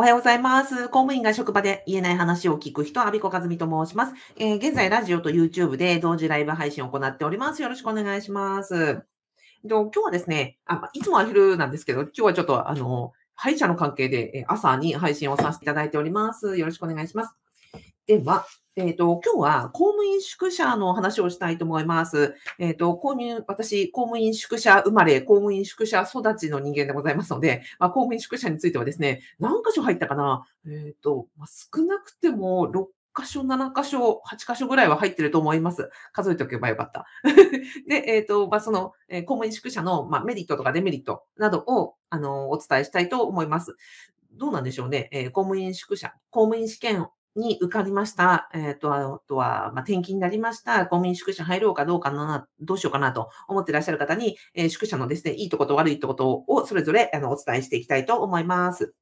おはようございます。公務員が職場で言えない話を聞く人、アビコカズミと申します。えー、現在、ラジオと YouTube で同時ライブ配信を行っております。よろしくお願いします。今日はですね、あいつもは昼なんですけど、今日はちょっと、あの、歯医者の関係で朝に配信をさせていただいております。よろしくお願いします。では、えっ、ー、と、今日は公務員宿舎の話をしたいと思います。えっ、ー、と、購入、私、公務員宿舎生まれ、公務員宿舎育ちの人間でございますので、まあ、公務員宿舎についてはですね、何箇所入ったかな？えっ、ー、と、まあ、少なくても6箇所、7箇所、8箇所ぐらいは入ってると思います。数えておけばよかった。で、えっ、と、まあ、その、え公務員宿舎の、まあ、メリットとかデメリットなどを、あの、お伝えしたいと思います。どうなんでしょうね。え公務員宿舎、公務員試験に受かりました。えっ、ー、と、あとは、まあ、転勤になりました。公務員宿舎入ろうかどうかな、どうしようかなと思ってらっしゃる方に、えー、宿舎のですね、いいとこと悪いとことをそれぞれあのお伝えしていきたいと思います。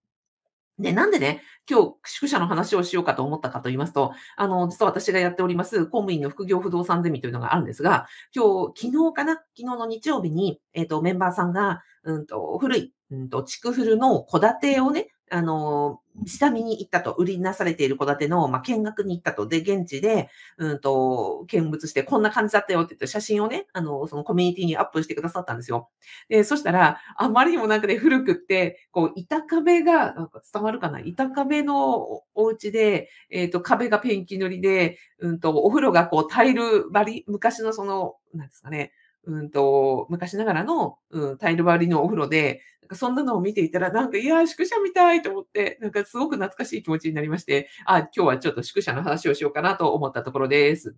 で、なんでね、今日、宿舎の話をしようかと思ったかと言いますと、あの、実は私がやっております、公務員の副業不動産ゼミというのがあるんですが、今日、昨日かな？昨日の日曜日に、えっ、ー、と、メンバーさんが、うんと、古い、うんと、地区フルの戸建てをね、あの、下見に行ったと、売りなされている戸建ての、まあ、見学に行ったと、で、現地で、うんと、見物して、こんな感じだったよって言って、写真をね、あの、そのコミュニティにアップしてくださったんですよ。で、そしたら、あまりにもなんかね、古くって、こう、板壁が、なんか伝わるかな？板壁のお家で、えっ、ー、と、壁がペンキ塗りで、うんと、お風呂がこう、タイル張り、昔のその、なんですかね、うんと、昔ながらの、うん、タイル張りのお風呂で、なんかそんなのを見ていたら、なんか、いや、宿舎みたいと思って、なんかすごく懐かしい気持ちになりまして、あ、今日はちょっと宿舎の話をしようかなと思ったところです。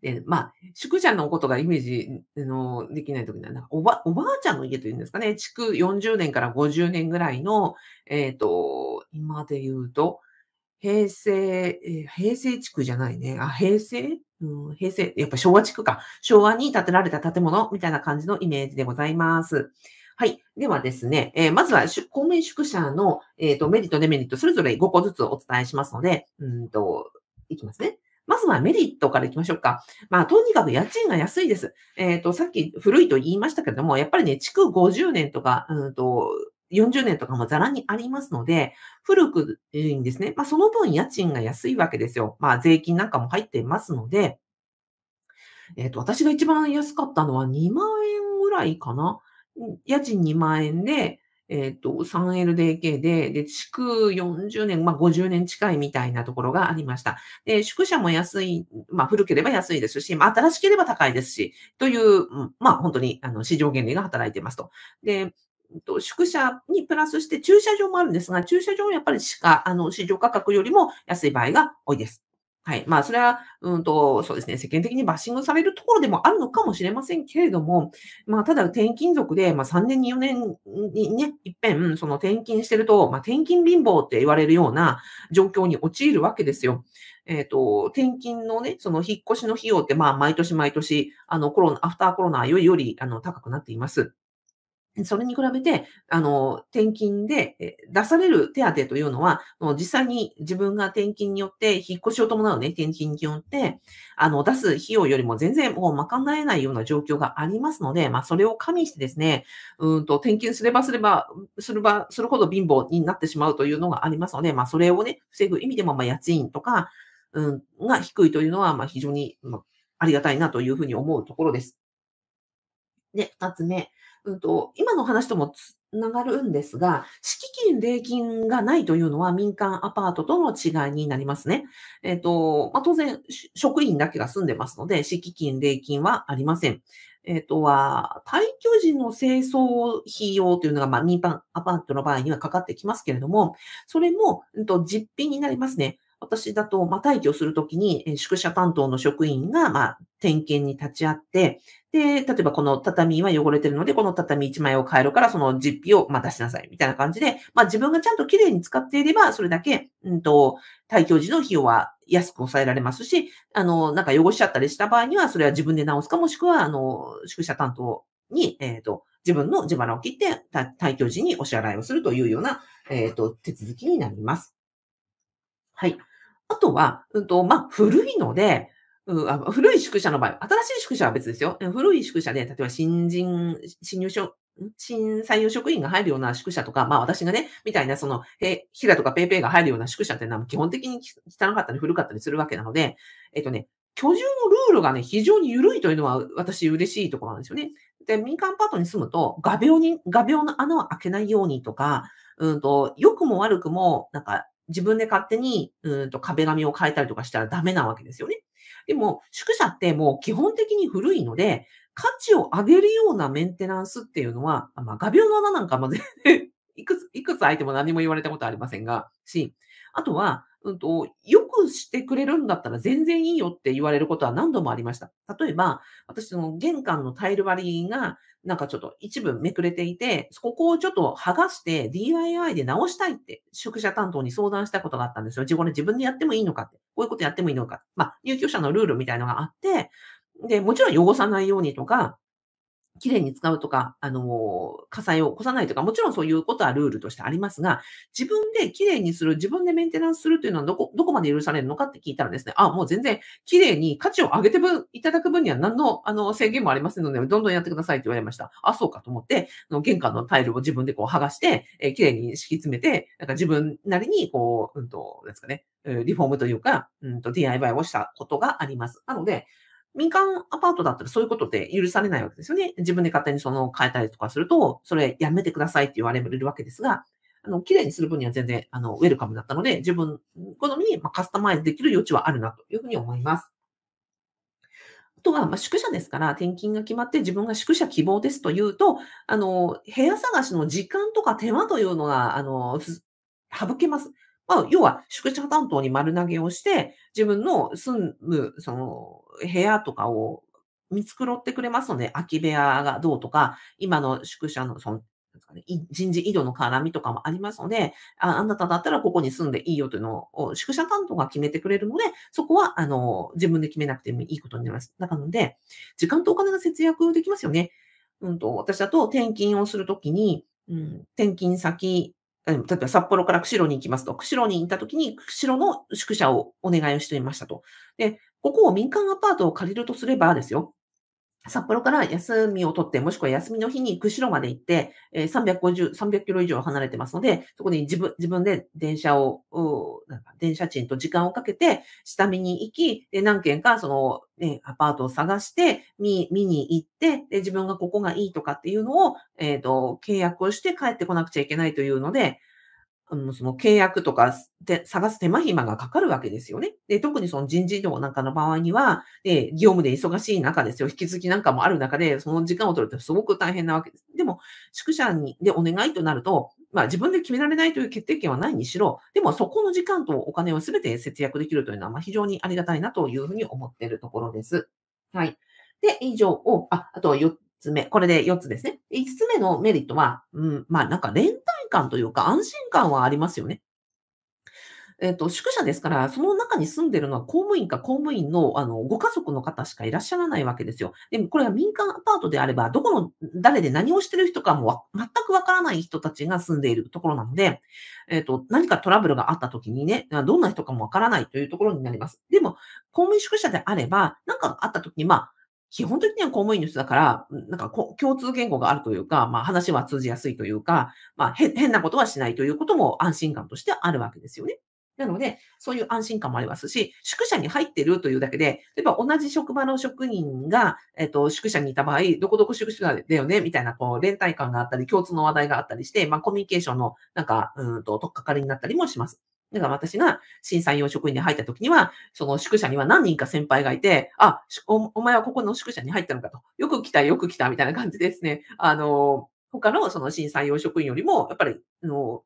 で、まあ、宿舎のことがイメージのできないときには、なんかおば、おばあちゃんの家というんですかね、築40年から50年ぐらいの、えっ、ー、と、今で言うと、平成、えー、平成地区じゃないね。あ、平成？うん、平成、やっぱ昭和地区か。昭和に建てられた建物みたいな感じのイメージでございます。はい。ではですね、えー、まずは公務員宿舎の、えーと、メリット、デメリット、それぞれ5個ずつお伝えしますので、うんと、いきますね。まずはメリットからいきましょうか。まあ、とにかく家賃が安いです。えっ、ー、と、さっき古いと言いましたけれども、やっぱりね、築50年とか、うんと、40年とかもざらにありますので、古くいんですね。まあ、その分家賃が安いわけですよ。まあ、税金なんかも入っていますので、えっ、ー、と、私が一番安かったのは2万円ぐらいかな。家賃2万円で、えっ、ー、と、3LDK で、で、築40年、まあ、50年近いみたいなところがありました。で、宿舎も安い、まあ、古ければ安いですし、まあ、新しければ高いですし、という、まあ、本当に、あの、市場原理が働いていますと。で、宿舎にプラスして駐車場もあるんですが、駐車場はやっぱりしか、あの、市場価格よりも安い場合が多いです。はい。まあ、それは、うんと、そうですね、世間的にバッシングされるところでもあるのかもしれませんけれども、まあ、ただ転勤族で、まあ、3年に4年にね、いっぺん、その転勤してると、まあ、転勤貧乏って言われるような状況に陥るわけですよ。えっ、ー、と、転勤のね、その引っ越しの費用って、まあ、毎年毎年、あの、コロナ、アフターコロナよりより、あの、高くなっています。それに比べて、あの、転勤で出される手当というのは、実際に自分が転勤によって、引っ越しを伴うね、転勤によって、あの、出す費用よりも全然もう賄えないような状況がありますので、まあ、それを加味してですね、うんと、転勤すればすれば、すれば、するほど貧乏になってしまうというのがありますので、まあ、それをね、防ぐ意味でも、まあ、家賃とか、うん、が低いというのは、まあ、非常に、まあ、ありがたいなというふうに思うところです。で、二つ目。うんと、今の話ともつながるんですが、敷金、礼金がないというのは民間アパートとの違いになりますね。えっ、ー、と、まあ、当然、職員だけが住んでますので、敷金、礼金はありません。えっ、ー、とは、退去時の清掃費用というのが、まあ、民間アパートの場合にはかかってきますけれども、それも、うんと、実費になりますね。私だと、まあ、退去するときに、宿舎担当の職員が、ま、点検に立ち会って、で、例えばこの畳は汚れてるので、この畳1枚を変えるから、その実費を、まあ、出しなさい、みたいな感じで、まあ、自分がちゃんと綺麗に使っていれば、それだけ、うんと、退去時の費用は安く抑えられますし、あの、なんか汚しちゃったりした場合には、それは自分で直すか、もしくは、あの、宿舎担当に、えっ、ー、と、自分の自腹を切って、退去時にお支払いをするというような、えっ、ー、と、手続きになります。はい。あとは、うんと、まあ、古いので、うん、あ古い宿舎の場合、新しい宿舎は別ですよ。古い宿舎で、例えば新人、新入所新採用職員が入るような宿舎とか、まあ私がね、みたいなその、え、ヒラとかペイペイが入るような宿舎っていうのは基本的に汚かったり古かったりするわけなので、えっとね、居住のルールがね、非常に緩いというのは私嬉しいところなんですよね。で、民間パートに住むと、画鋲に、画鋲の穴を開けないようにとか、うんと、良くも悪くも、なんか、自分で勝手に、うんと、壁紙を変えたりとかしたらダメなわけですよね。でも、宿舎ってもう基本的に古いので、価値を上げるようなメンテナンスっていうのは、まあ、画鋲の穴なんかも全然 いくつ、いくつ開いても何も言われたことありませんが、し、あとは、うんと、よくしてくれるんだったら全然いいよって言われることは何度もありました。例えば、私の玄関のタイル張りが、なんかちょっと一部めくれていて、そこをちょっと剥がして DIY で直したいって、宿舎担当に相談したことがあったんですよ。自分で自分でやってもいいのかって。こういうことやってもいいのか。まあ、入居者のルールみたいのがあって、で、もちろん汚さないようにとか、きれいに使うとか、あの、火災を起こさないとか、もちろんそういうことはルールとしてありますが、自分できれいにする、自分でメンテナンスするというのはどこ、どこまで許されるのかって聞いたらですね、あ、もう全然きれいに価値を上げていただく分には何の、あの、制限もありませんので、どんどんやってくださいって言われました。あ、そうかと思って、の玄関のタイルを自分でこう剥がして、えー、きれいに敷き詰めて、なんか自分なりに、こう、うんと、ですかね、リフォームというか、うんと、DIY をしたことがあります。なので、民間アパートだったらそういうことって許されないわけですよね。自分で勝手にその変えたりとかすると、それやめてくださいって言われるわけですが、あの、綺麗にする分には全然、あの、ウェルカムだったので、自分好みにカスタマイズできる余地はあるなというふうに思います。あとは、まあ、宿舎ですから、転勤が決まって自分が宿舎希望ですというと、あの、部屋探しの時間とか手間というのが、あの、省けます。まあ、要は宿舎担当に丸投げをして、自分の住む、その、部屋とかを見繕ってくれますので、空き部屋がどうとか、今の宿舎の、その、人事異動の絡みとかもありますので、ああなただったらここに住んでいいよというのを宿舎担当が決めてくれるので、そこは、あの、自分で決めなくてもいいことになります。なので、時間とお金が節約できますよね。うんと、私だと転勤をするときに、うん、転勤先例えば札幌から釧路に行きますと、釧路に行った時に、釧路の宿舎をお願いをしていましたと。で、ここを民間アパートを借りるとすればですよ、札幌から休みを取って、もしくは休みの日に釧路まで行って、え350、300キロ以上離れてますので、そこに自分、自分で電車を、なんか電車賃と時間をかけて、下見に行き、で何軒かその、ね、アパートを探して、見、見に行って、で、自分がここがいいとかっていうのを、えっ、ー、と、契約をして帰ってこなくちゃいけないというので、あの、その契約とかで探す手間暇がかかるわけですよね。で、特にその人事異動なんかの場合には、で、業務で忙しい中ですよ。引き継ぎなんかもある中で、その時間を取るってすごく大変なわけです。でも、宿舎にでお願いとなると、まあ自分で決められないという決定権はないにしろ、でもそこの時間とお金をすべて節約できるというのは、まあ非常にありがたいなというふうに思っているところです。はい。で、以上を、あ、あと4つ目。これで4つですね。5つ目のメリットは、うん、まあなんか連感というか安心感はありますよね。えっ、と、宿舎ですから、その中に住んでるのは公務員か公務員の、あの、ご家族の方しかいらっしゃらないわけですよ。でも、これは民間アパートであれば、どこの、誰で何をしてる人かも全くわからない人たちが住んでいるところなので、えっ、と、何かトラブルがあった時にね、どんな人かもわからないというところになります。でも、公務員宿舎であれば、何かあった時に、まあ、基本的には公務員の人だから、なんか共通言語があるというか、まあ話は通じやすいというか、まあ変なことはしないということも安心感としてあるわけですよね。なので、そういう安心感もありますし、宿舎に入ってるというだけで、例えば同じ職場の職員が、えっ、と、宿舎にいた場合、どこどこ宿舎だよね、みたいな、こう、連帯感があったり、共通の話題があったりして、まあ、コミュニケーションの、なんか、うんと、とっかかりになったりもします。だから私が審査用職員に入った時には、その宿舎には何人か先輩がいて、あ、おお前はここの宿舎に入ったのかと。よく来た、よく来た、みたいな感じですね。あの、他のその審査用職員よりも、やっぱり、あの、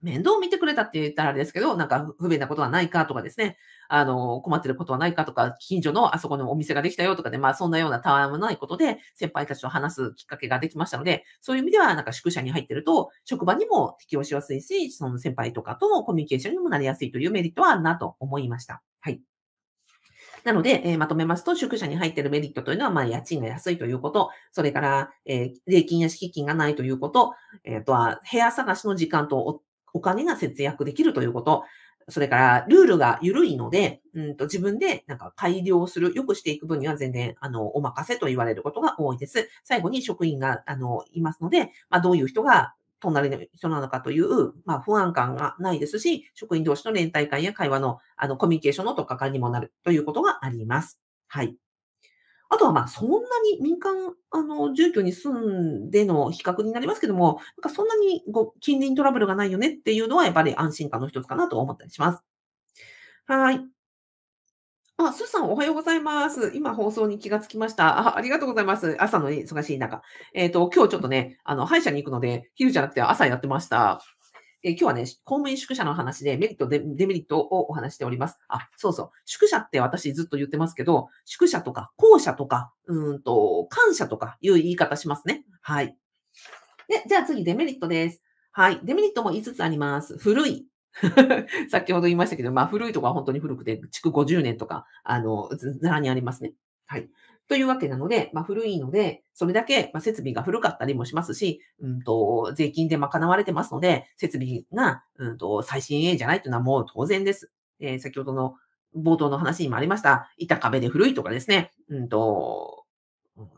面倒を見てくれたって言ったらあれですけど、なんか不便なことはないかとかですね、あの、困ってることはないかとか、近所のあそこのお店ができたよとかで、まあそんなようなたわもないことで、先輩たちと話すきっかけができましたので、そういう意味では、なんか宿舎に入ってると、職場にも適応しやすいし、その先輩とかとのコミュニケーションにもなりやすいというメリットはあるなと思いました。はい。なので、えー、まとめますと、宿舎に入っているメリットというのは、まあ、家賃が安いということ、それから、えー、礼金や敷金がないということ、えー、とは、部屋探しの時間とお金が節約できるということ、それからルールが緩いので、うんと自分でなんか改良する、良くしていく分には全然、あの、お任せと言われることが多いです。最後に職員が、あの、いますので、まあ、どういう人が隣の人なのかという、まあ、不安感がないですし、職員同士の連帯感や会話の、あの、コミュニケーションのとっかかりにもなるということがあります。はい。あとは、まあ、そんなに民間、あの、住居に住んでの比較になりますけども、なんかそんなにご近隣トラブルがないよねっていうのは、やっぱり安心感の一つかなと思ったりします。はい。あ、スーさんおはようございます。今放送に気がつきました。あ、ありがとうございます。朝の忙しい中。えっ、ー、と、今日ちょっとね、あの、歯医者に行くので、昼じゃなくて朝やってました。えー、今日はね、公務員宿舎の話でメリット、デメリットをお話しております。あ、そうそう。宿舎って私ずっと言ってますけど、宿舎とか、校舎とか、うんと、感謝とかいう言い方しますね。はい。で、じゃあ次、デメリットです。はい。デメリットも5つあります。古い。先ほど言いましたけど、まあ古いとこは本当に古くて、築50年とか、あの、ずらにありますね。はい。というわけなので、まあ古いので、それだけ、ま、設備が古かったりもしますし、うんと、税金で賄われてますので、設備が、うんと、最新鋭じゃないというのはもう当然です。えー、先ほどの冒頭の話にもありました、板壁で古いとかですね、うんと、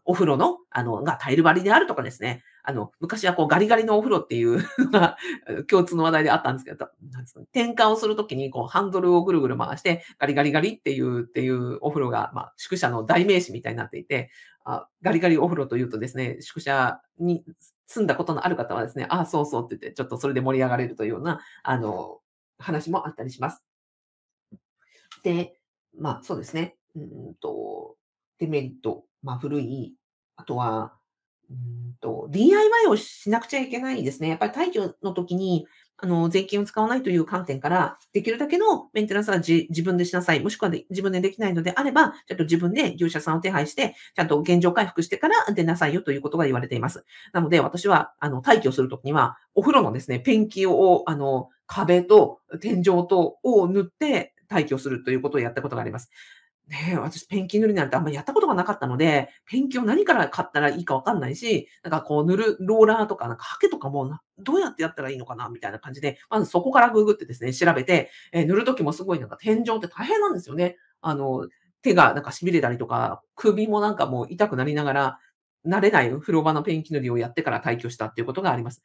お風呂の、あの、がタイル張りであるとかですね。あの、昔はこうガリガリのお風呂っていうのが 共通の話題であったんですけど、なんですか、転換をするときにこうハンドルをぐるぐる回してガリガリガリっていう、っていうお風呂が、まあ、宿舎の代名詞みたいになっていて、あガリガリお風呂というとですね、宿舎に住んだことのある方はですね、ああ、そうそうって言って、ちょっとそれで盛り上がれるというような、あの、話もあったりします。で、まあそうですね。うんと、デメリット、まあ、古い、あとは、うんと、DIY をしなくちゃいけないですね。やっぱり退去の時に、あの、税金を使わないという観点から、できるだけのメンテナンスは自分でしなさい。もしくは自分でできないのであれば、ちょっと自分で業者さんを手配して、ちゃんと現状回復してから出なさいよということが言われています。なので、私は、あの、退去するときには、お風呂のですね、ペンキを、あの、壁と天井とを塗って退去するということをやったことがあります。ねえ、私ペンキ塗りなんてあんまりやったことがなかったので、ペンキを何から買ったらいいかわかんないし、なんかこう塗るローラーとか、なんかハケとかも、どうやってやったらいいのかなみたいな感じで、まずそこからググってですね、調べて、えー、塗るときもすごいなんか天井って大変なんですよね。あの、手がなんか痺れたりとか、首もなんかもう痛くなりながら、慣れない風呂場のペンキ塗りをやってから退去したっていうことがあります。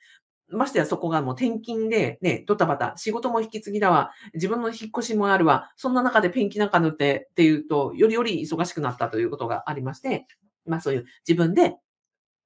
ましてやそこがもう転勤で、ね、ドタバタ、仕事も引き継ぎだわ、自分の引っ越しもあるわ、そんな中でペンキなんか塗ってっていうと、よりより忙しくなったということがありまして、まあそういう自分で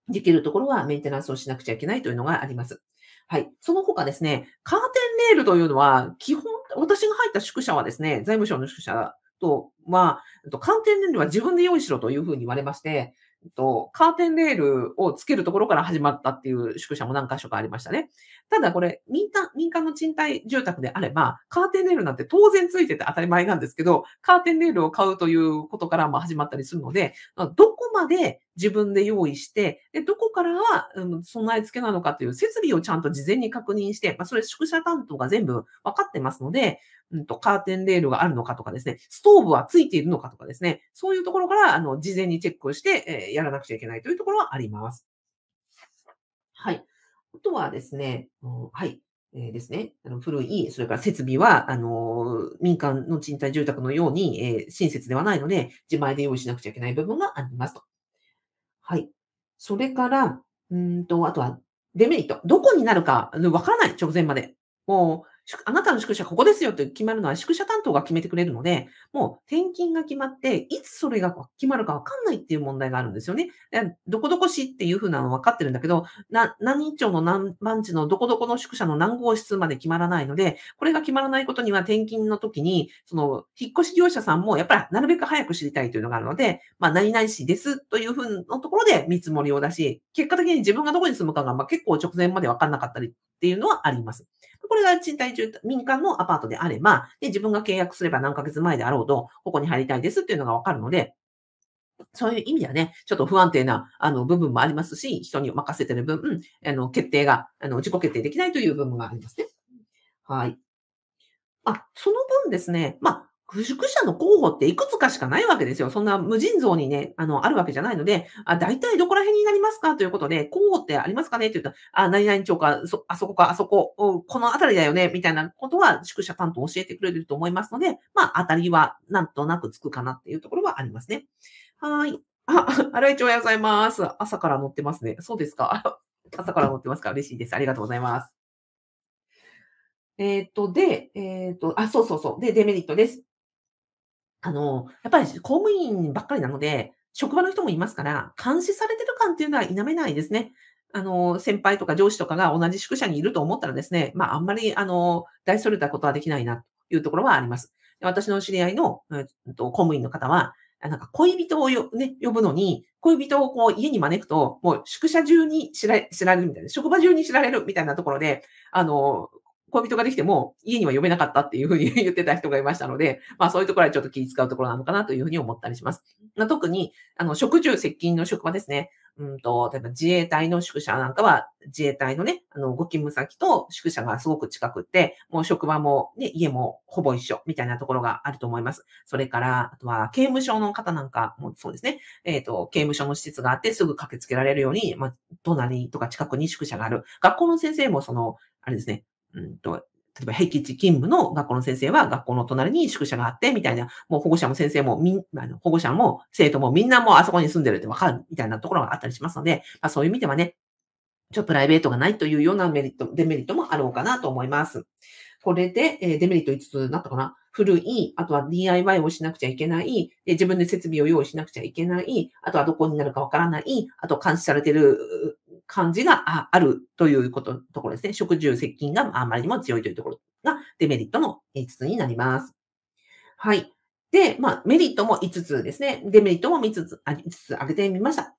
できるところはメンテナンスをしなくちゃいけないというのがあります。はい。その他ですね、カーテンレールというのは、基本、私が入った宿舎はですね、財務省の宿舎とは、カーテンレールは自分で用意しろというふうに言われまして、と、カーテンレールをつけるところから始まったっていう宿舎も何箇所かありましたね。ただこれ、民間、民間の賃貸住宅であれば、カーテンレールなんて当然ついてて当たり前なんですけど、カーテンレールを買うということからも始まったりするので、どこまで自分で用意して、でどこからは、うん、備え付けなのかという設備をちゃんと事前に確認して、まあ、それ宿舎担当が全部分かってますので、うんと、カーテンレールがあるのかとかですね、ストーブはついているのかとかですね、そういうところから、あの、事前にチェックをして、えー、やらなくちゃいけないというところはあります。はい。あとはですね、うん、はい。えー、ですね、あの古い、それから設備は、あの、民間の賃貸住宅のように、えー、親切ではないので、自前で用意しなくちゃいけない部分がありますと。はい。それから、うんと、あとは、デメリット。どこになるか、わからない、直前まで。もう、あなたの宿舎ここですよって決まるのは宿舎担当が決めてくれるので、もう転勤が決まって、いつそれが決まるかわかんないっていう問題があるんですよね。どこどこ市っていう風なの分かってるんだけど、な何町の何番地のどこどこの宿舎の何号室まで決まらないので、これが決まらないことには転勤の時に、その、引っ越し業者さんもやっぱりなるべく早く知りたいというのがあるので、まあ、何々市ですという風のところで見積もりを出し、結果的に自分がどこに住むかが、まあ、結構直前まで分かんなかったりっていうのはあります。これが賃貸住、民間のアパートであれば、で、自分が契約すれば何ヶ月前であろうと、ここに入りたいですっていうのがわかるので、そういう意味ではね、ちょっと不安定な、あの、部分もありますし、人に任せてる分、あの、決定が、あの、自己決定できないという部分がありますね。はい。あ、その分ですね、まあ、不宿舎の候補っていくつかしかないわけですよ。そんな無尽蔵にね、あの、あるわけじゃないので、あ、大体どこら辺になりますかということで、候補ってありますかねって言うと、あ、何々町か、そ、あそこか、あそこ、この辺りだよね、みたいなことは宿舎担当教えてくれると思いますので、まあ、当たりはなんとなくつくかなっていうところはありますね。はい。あ、荒井町おはようございます。朝から乗ってますね。そうですか。朝から乗ってますか嬉しいです。ありがとうございます。えっ、と、で、えっ、と、あ、そうそうそう。で、デメリットです。あの、やっぱり公務員ばっかりなので、職場の人もいますから、監視されてる感っていうのは否めないですね。あの、先輩とか上司とかが同じ宿舎にいると思ったらですね、まあ、あんまり、あの、大それたことはできないなというところはあります。私の知り合いの、えっと、公務員の方は、なんか恋人をよ、ね、呼ぶのに、恋人をこう家に招くと、もう宿舎中に知ら知られるみたいな、職場中に知られるみたいなところで、あの、恋人ができても家には呼べなかったっていうふうに 言ってた人がいましたので、まあそういうところはちょっと気遣うところなのかなというふうに思ったりします。まあ、特に、あの、食住接近の職場ですね。うんと、例えば自衛隊の宿舎なんかは、自衛隊のね、あの、ご勤務先と宿舎がすごく近くって、もう職場もね、家もほぼ一緒みたいなところがあると思います。それから、あとは刑務所の方なんかもそうですね。えっ、ー、と、刑務所の施設があってすぐ駆けつけられるように、まあ、隣とか近くに宿舎がある。学校の先生もその、あれですね、うんと、例えば、僻地勤務の学校の先生は学校の隣に宿舎があって、みたいな、もう保護者も先生もみん、あの保護者も生徒もみんなもうあそこに住んでるってわかるみたいなところがあったりしますので、まあ、そういう意味ではね、ちょっとプライベートがないというようなメリット、デメリットもあろうかなと思います。これで、え、デメリット5つになったかな？古い、あとは DIY をしなくちゃいけない、で自分で設備を用意しなくちゃいけない、あとはどこになるかわからない、あと監視されてる感じがあるということ、ところですね。食住接近があまりにも強いというところがデメリットの5つになります。はい。で、まあ、メリットも5つですね。デメリットも5つ、あ5つ挙げてみました。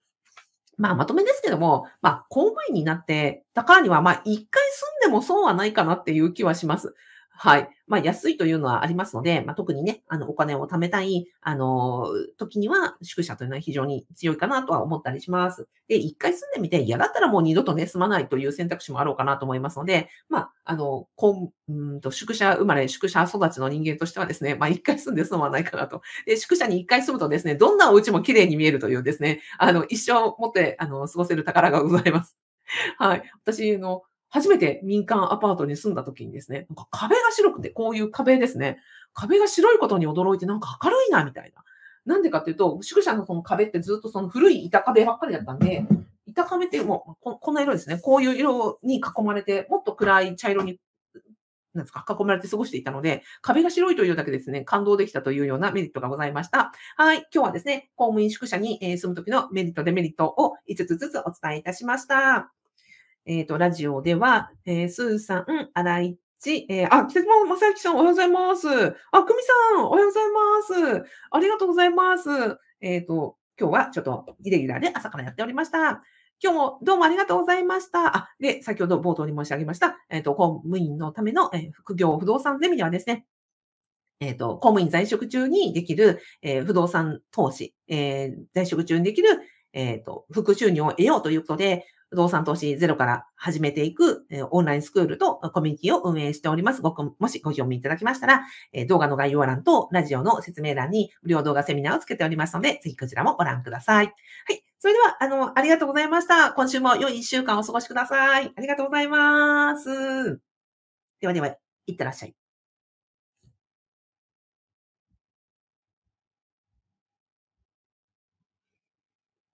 まあ、まとめですけども、まあ、公務員になって、高には、まあ、一回住んでも損はないかなっていう気はします。はい。まあ、安いというのはありますので、まあ、特にね、あの、お金を貯めたい、あの、時には、宿舎というのは非常に強いかなとは思ったりします。で、一回住んでみて、嫌だったらもう二度とね、住まないという選択肢もあろうかなと思いますので、まあ、あの、こう、うんと、宿舎生まれ、宿舎育ちの人間としてはですね、まあ、一回住んで住まないかなと。で、宿舎に一回住むとですね、どんなお家も綺麗に見えるというですね、あの、一生持って、あの、過ごせる宝がございます。はい。私の初めて民間アパートに住んだ時にですね、なんか壁が白くて、こういう壁ですね。壁が白いことに驚いてなんか明るいな、みたいな。なんでかっていうと、宿舎のその壁ってずっとその古い板壁ばっかりだったんで、板壁ってもうここんな色ですね。こういう色に囲まれて、もっと暗い茶色に、なんですか、囲まれて過ごしていたので、壁が白いというだけですね、感動できたというようなメリットがございました。はい。今日はですね、公務員宿舎に住む時のメリット、デメリットを5つずつお伝えいたしました。えっ、ー、と、ラジオでは、えー、スーさん、荒井ち、えー、あ、北島正幸さん、おはようございます。あ、久美さん、おはようございます。ありがとうございます。えっ、ー、と、今日はちょっとイレギュラーで朝からやっておりました。今日もどうもありがとうございました。あ、で、先ほど冒頭に申し上げました、えっ、ー、と、公務員のための、えー、副業不動産ゼミではですね、えっ、ー、と、公務員在職中にできる、えー、不動産投資、えー、在職中にできる、えっ、と、副収入を得ようということで、動産投資ゼロから始めていく、えオンラインスクールとコミュニティを運営しております。ごもしご興味いただきましたら、え動画の概要欄とラジオの説明欄に無料動画セミナーをつけておりますので、ぜひこちらもご覧ください。はい。それでは、あの、ありがとうございました。今週も良い一週間お過ごしください。ありがとうございます。ではでは、いってらっしゃい。